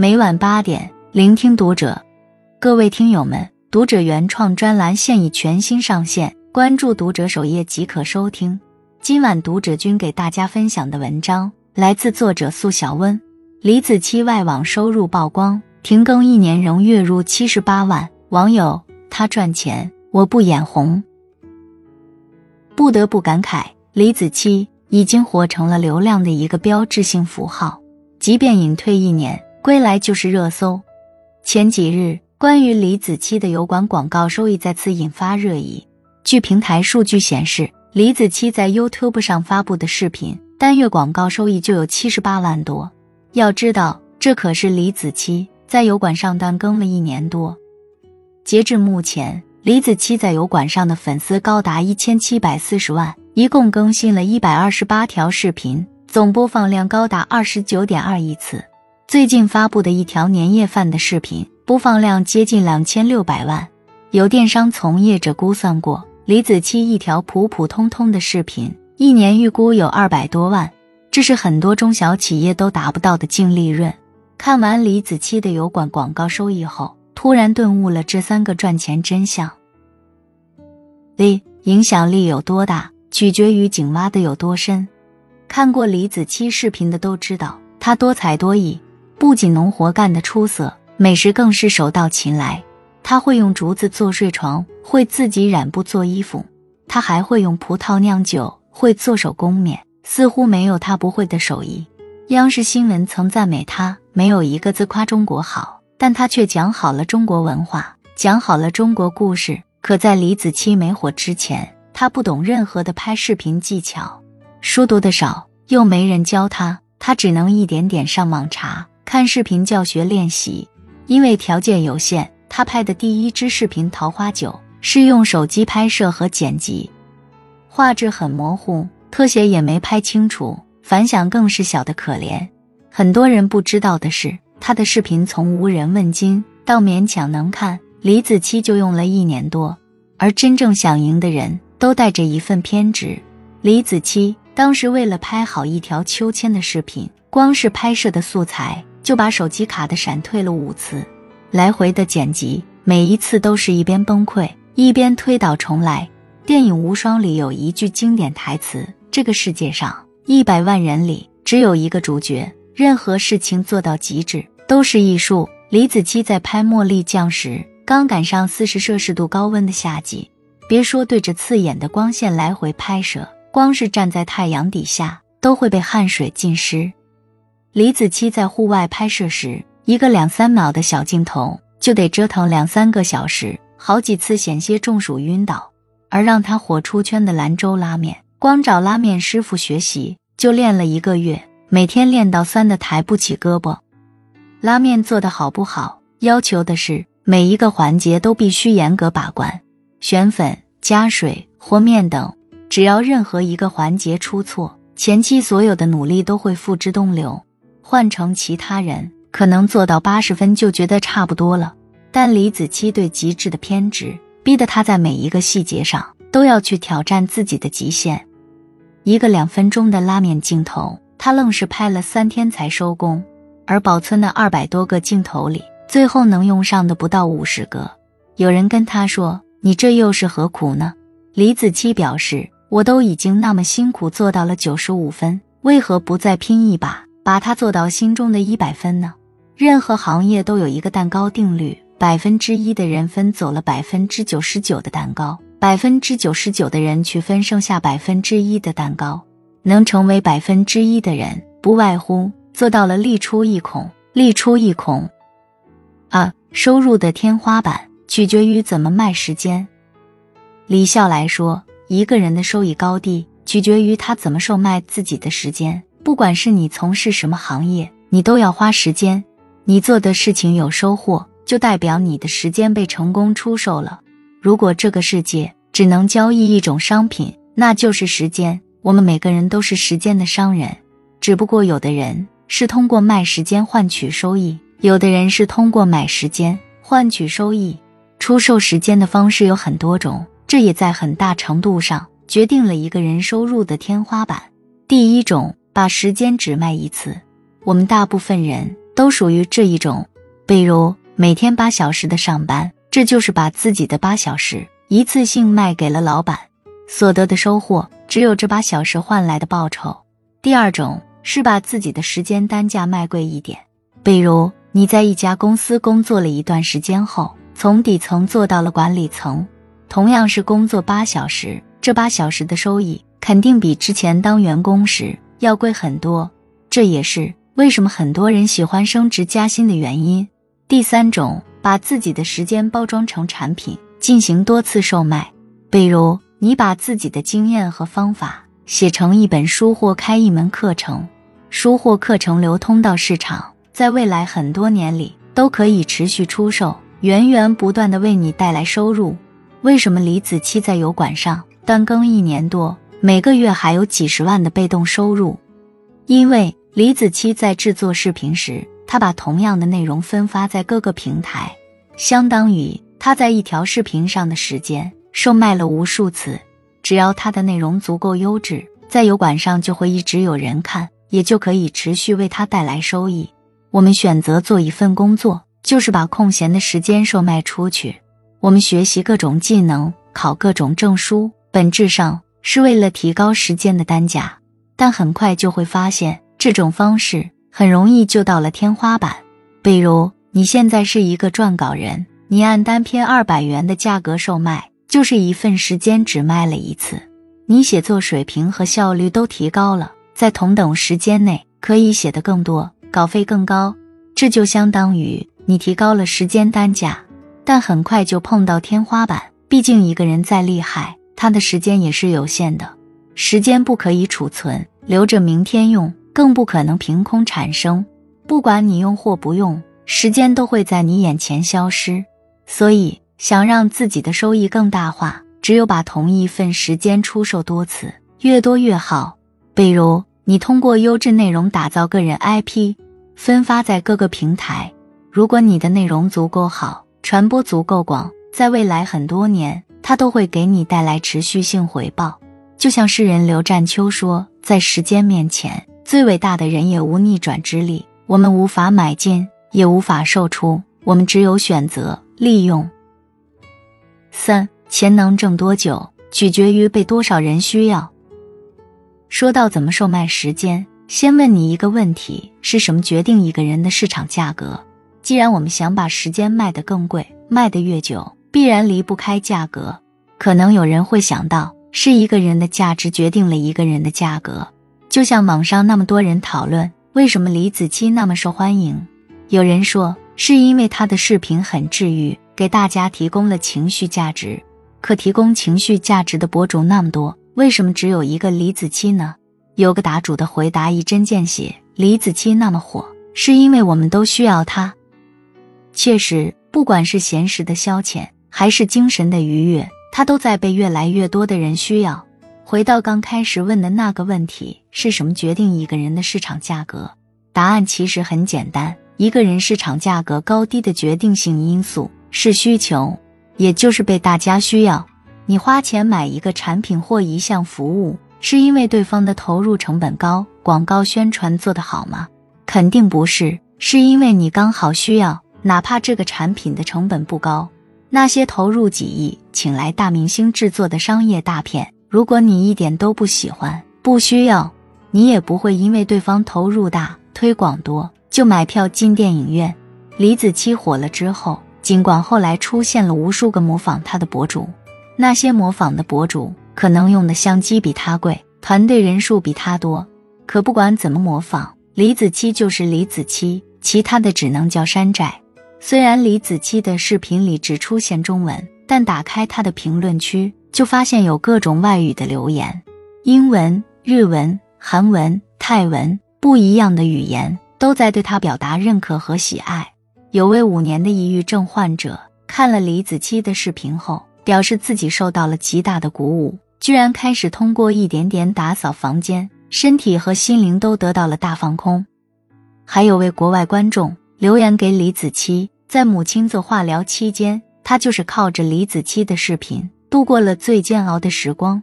每晚八点，聆听读者。各位听友们，读者原创专栏现已全新上线，关注读者首页即可收听。今晚读者君给大家分享的文章来自作者素小温。李子柒外网收入曝光，停更一年仍月入七十八万。网友：他赚钱，我不眼红。不得不感慨，李子柒已经活成了流量的一个标志性符号。即便隐退一年，归来就是热搜。前几日。关于李子柒的油管广告收益再次引发热议。据平台数据显示，李子柒在 YouTube 上发布的视频单月广告收益就有七十八万多。要知道，这可是李子柒在油管上断更了一年多。截至目前，李子柒在油管上的粉丝高达一千七百四十万，一共更新了一百二十八条视频，总播放量高达二十九点二亿次。最近发布的一条年夜饭的视频。播放量接近两千六百万，有电商从业者估算过，李子柒一条普普通通的视频，一年预估有二百多万，这是很多中小企业都达不到的净利润。看完李子柒的油管广告收益后，突然顿悟了这三个赚钱真相。一、影响力有多大，取决于井挖的有多深。看过李子柒视频的都知道，他多才多艺，不仅农活干得出色。美食更是手到擒来，他会用竹子做睡床，会自己染布做衣服，他还会用葡萄酿酒，会做手工面，似乎没有他不会的手艺。央视新闻曾赞美他，没有一个字夸中国好，但他却讲好了中国文化，讲好了中国故事。可在李子柒没火之前，他不懂任何的拍视频技巧，书读的少，又没人教他，他只能一点点上网查，看视频教学练习。因为条件有限，他拍的第一支视频《桃花酒》是用手机拍摄和剪辑，画质很模糊，特写也没拍清楚，反响更是小的可怜。很多人不知道的是，他的视频从无人问津到勉强能看，李子柒就用了一年多。而真正想赢的人都带着一份偏执。李子柒当时为了拍好一条秋千的视频，光是拍摄的素材。就把手机卡的闪退了五次，来回的剪辑，每一次都是一边崩溃一边推倒重来。电影《无双》里有一句经典台词：“这个世界上一百万人里只有一个主角，任何事情做到极致都是艺术。”李子柒在拍《茉莉酱》时，刚赶上四十摄氏度高温的夏季，别说对着刺眼的光线来回拍摄，光是站在太阳底下都会被汗水浸湿。李子柒在户外拍摄时，一个两三秒的小镜头就得折腾两三个小时，好几次险些中暑晕倒。而让他火出圈的兰州拉面，光找拉面师傅学习就练了一个月，每天练到酸的抬不起胳膊。拉面做的好不好，要求的是每一个环节都必须严格把关，选粉、加水、和面等，只要任何一个环节出错，前期所有的努力都会付之东流。换成其他人，可能做到八十分就觉得差不多了。但李子柒对极致的偏执，逼得他在每一个细节上都要去挑战自己的极限。一个两分钟的拉面镜头，他愣是拍了三天才收工。而保存的二百多个镜头里，最后能用上的不到五十个。有人跟他说：“你这又是何苦呢？”李子柒表示：“我都已经那么辛苦做到了九十五分，为何不再拼一把？”把它做到心中的一百分呢？任何行业都有一个蛋糕定律：百分之一的人分走了百分之九十九的蛋糕，百分之九十九的人去分剩下百分之一的蛋糕。能成为百分之一的人，不外乎做到了利出一孔，利出一孔。二，收入的天花板取决于怎么卖时间。李笑来说，一个人的收益高低取决于他怎么售卖自己的时间。不管是你从事什么行业，你都要花时间。你做的事情有收获，就代表你的时间被成功出售了。如果这个世界只能交易一种商品，那就是时间。我们每个人都是时间的商人，只不过有的人是通过卖时间换取收益，有的人是通过买时间换取收益。出售时间的方式有很多种，这也在很大程度上决定了一个人收入的天花板。第一种。把时间只卖一次，我们大部分人都属于这一种。比如每天八小时的上班，这就是把自己的八小时一次性卖给了老板，所得的收获只有这八小时换来的报酬。第二种是把自己的时间单价卖贵一点，比如你在一家公司工作了一段时间后，从底层做到了管理层，同样是工作八小时，这八小时的收益肯定比之前当员工时要贵很多。这也是为什么很多人喜欢升职加薪的原因。第三种，把自己的时间包装成产品，进行多次售卖。比如，你把自己的经验和方法写成一本书或开一门课程，书或课程流通到市场，在未来很多年里都可以持续出售，源源不断的为你带来收入。为什么李子柒在油管上断更一年多，每个月还有几十万的被动收入？因为李子柒在制作视频时。他把同样的内容分发在各个平台，相当于他在一条视频上的时间售卖了无数次。只要他的内容足够优质，在油管上就会一直有人看，也就可以持续为他带来收益。我们选择做一份工作，就是把空闲的时间售卖出去。我们学习各种技能，考各种证书，本质上是为了提高时间的单价。但很快就会发现这种方式。很容易就到了天花板。比如你现在是一个撰稿人，你按单篇二百元的价格售卖，就是一份时间只卖了一次。你写作水平和效率都提高了，在同等时间内可以写得更多，稿费更高，这就相当于你提高了时间单价。但很快就碰到天花板，毕竟一个人再厉害，他的时间也是有限的，时间不可以储存，留着明天用。更不可能凭空产生，不管你用或不用，时间都会在你眼前消失。所以，想让自己的收益更大化，只有把同一份时间出售多次，越多越好。比如，你通过优质内容打造个人 IP，分发在各个平台。如果你的内容足够好，传播足够广，在未来很多年，它都会给你带来持续性回报。就像诗人刘占秋说：“在时间面前。”最伟大的人也无逆转之力，我们无法买进，也无法售出，我们只有选择利用。三钱能挣多久，取决于被多少人需要。说到怎么售卖时间，先问你一个问题：是什么决定一个人的市场价格？既然我们想把时间卖得更贵，卖得越久，必然离不开价格。可能有人会想到，是一个人的价值决定了一个人的价格。就像网上那么多人讨论为什么李子柒那么受欢迎，有人说是因为他的视频很治愈，给大家提供了情绪价值。可提供情绪价值的博主那么多，为什么只有一个李子柒呢？有个答主的回答一针见血：李子柒那么火，是因为我们都需要他。确实，不管是闲时的消遣，还是精神的愉悦，它都在被越来越多的人需要。回到刚开始问的那个问题，是什么决定一个人的市场价格？答案其实很简单，一个人市场价格高低的决定性因素是需求，也就是被大家需要。你花钱买一个产品或一项服务，是因为对方的投入成本高，广告宣传做得好吗？肯定不是，是因为你刚好需要，哪怕这个产品的成本不高。那些投入几亿请来大明星制作的商业大片。如果你一点都不喜欢、不需要，你也不会因为对方投入大、推广多就买票进电影院。李子柒火了之后，尽管后来出现了无数个模仿他的博主，那些模仿的博主可能用的相机比他贵，团队人数比他多，可不管怎么模仿，李子柒就是李子柒，其他的只能叫山寨。虽然李子柒的视频里只出现中文，但打开他的评论区。就发现有各种外语的留言，英文、日文、韩文、泰文，不一样的语言都在对他表达认可和喜爱。有位五年的抑郁症患者看了李子柒的视频后，表示自己受到了极大的鼓舞，居然开始通过一点点打扫房间，身体和心灵都得到了大放空。还有位国外观众留言给李子柒，在母亲做化疗期间，他就是靠着李子柒的视频。度过了最煎熬的时光，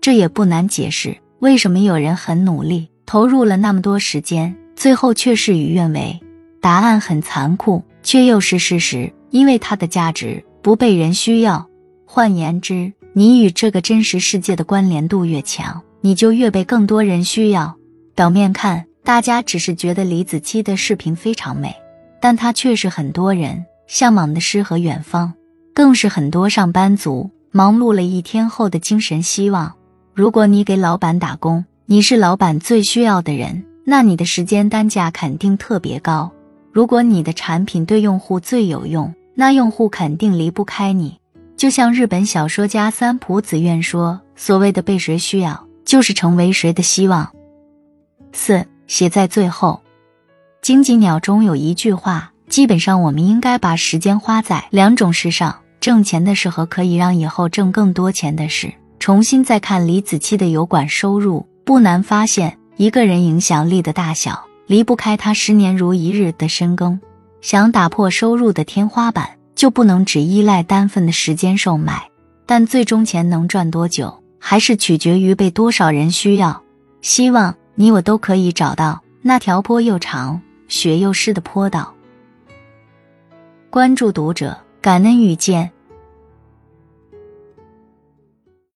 这也不难解释为什么有人很努力，投入了那么多时间，最后却事与愿违。答案很残酷，却又是事实，因为它的价值不被人需要。换言之，你与这个真实世界的关联度越强，你就越被更多人需要。表面看，大家只是觉得李子柒的视频非常美，但它却是很多人向往的诗和远方，更是很多上班族忙碌了一天后的精神希望。如果你给老板打工，你是老板最需要的人，那你的时间单价肯定特别高。如果你的产品对用户最有用，那用户肯定离不开你。就像日本小说家三浦子苑说：“所谓的被谁需要，就是成为谁的希望。”四写在最后，经济鸟中有一句话：“基本上我们应该把时间花在两种事上，挣钱的事和可以让以后挣更多钱的事。”重新再看李子柒的油管收入。不难发现，一个人影响力的大小离不开他十年如一日的深耕。想打破收入的天花板，就不能只依赖单份的时间售卖。但最终钱能赚多久，还是取决于被多少人需要。希望你我都可以找到那条坡又长、雪又湿的坡道。关注读者，感恩遇见。